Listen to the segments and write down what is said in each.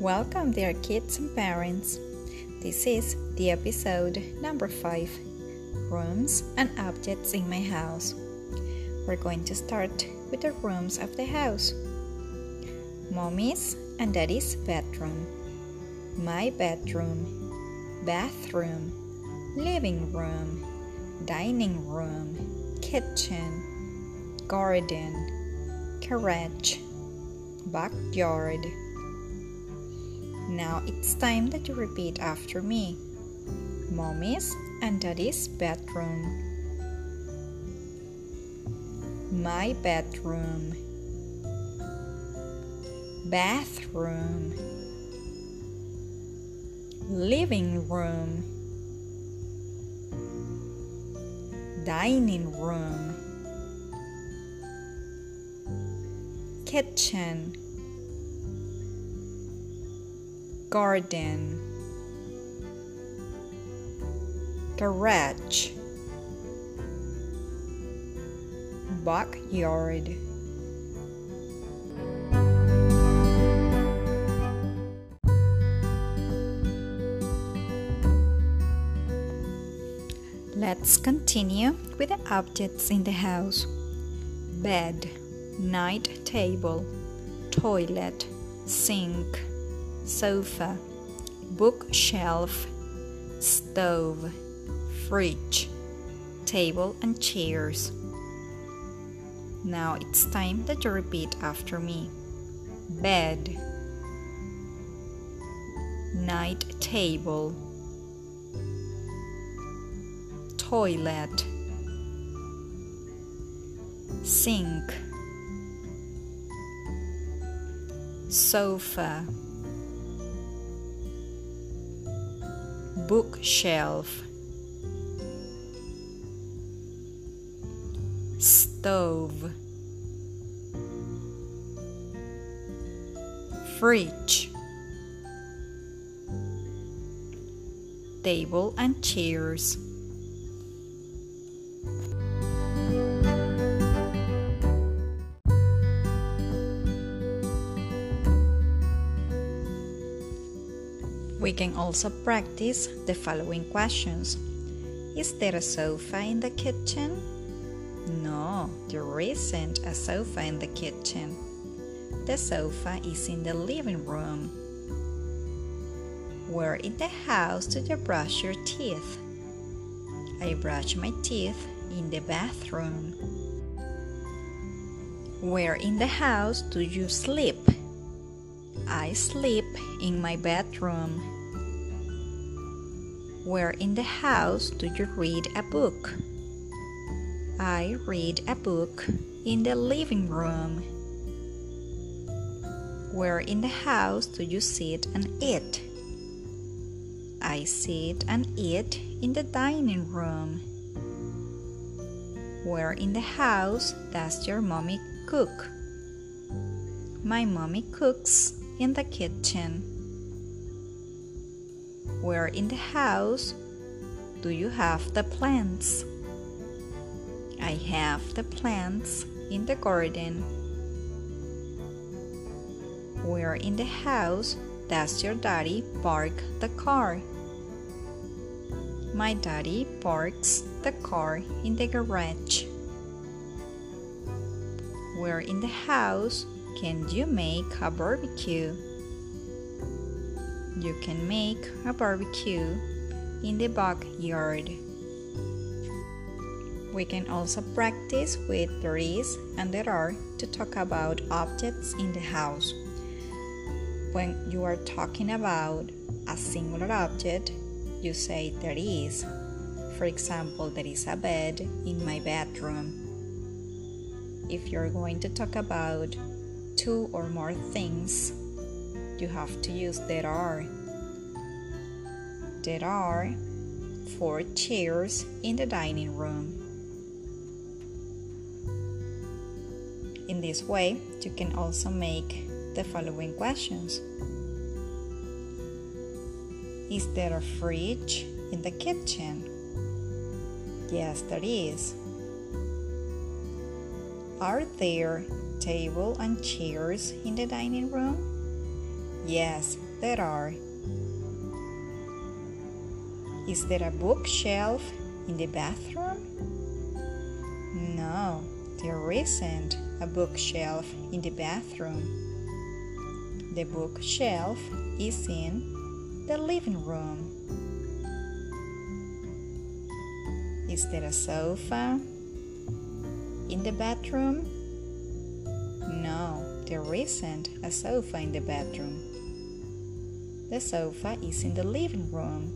Welcome, dear kids and parents. This is the episode number 5 Rooms and Objects in My House. We're going to start with the rooms of the house. Mommy's and Daddy's bedroom, my bedroom, bathroom, living room, dining room, kitchen, garden, garage, backyard now it's time that you repeat after me. Mommy's and Daddy's bedroom. My bedroom. Bathroom. Living room. Dining room. Kitchen garden. Garage backyard. Let's continue with the objects in the house. Bed, night table, toilet, sink sofa, bookshelf, stove, fridge, table, and chairs. Now it's time that you repeat after me. Bed, night table, toilet, sink, sofa. Bookshelf. Stove. Fridge. Table and chairs We can also practice the following questions Is there a sofa in the kitchen? No, there isn't a sofa in the kitchen. The sofa is in the living room. Where in the house do you brush your teeth? I brush my teeth in the bathroom. Where in the house do you sleep? I sleep in my bedroom. Where in the house do you read a book? I read a book in the living room. Where in the house do you sit and eat? I sit and eat in the dining room. Where in the house does your mommy cook? My mommy cooks in the kitchen? Where in the house do you have the plants? I have the plants in the garden. Where in the house does your daddy park the car? My daddy parks the car in the garage. Where in the house can you make a barbecue? You can make a barbecue in the backyard. We can also practice with there is and there are to talk about objects in the house. When you are talking about a singular object, you say there is. For example, there is a bed in my bedroom. If you're going to talk about two or more things, you have to use there are. There are four chairs in the dining room. In this way, you can also make the following questions Is there a fridge in the kitchen? Yes, there is. Are there table and chairs in the dining room? Yes, there are. Is there a bookshelf in the bathroom? No, there isn't a bookshelf in the bathroom. The bookshelf is in the living room. Is there a sofa in the bedroom? No, there isn't a sofa in the bedroom. The sofa is in the living room.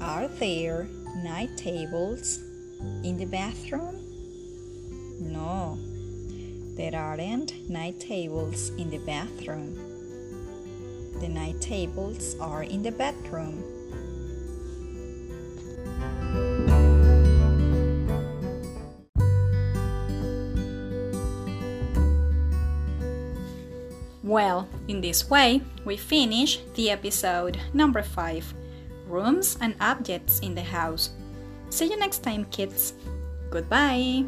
Are there night tables in the bathroom? No, there aren't night tables in the bathroom. The night tables are in the bedroom. Well, in this way, we finish the episode number 5 Rooms and Objects in the House. See you next time, kids. Goodbye.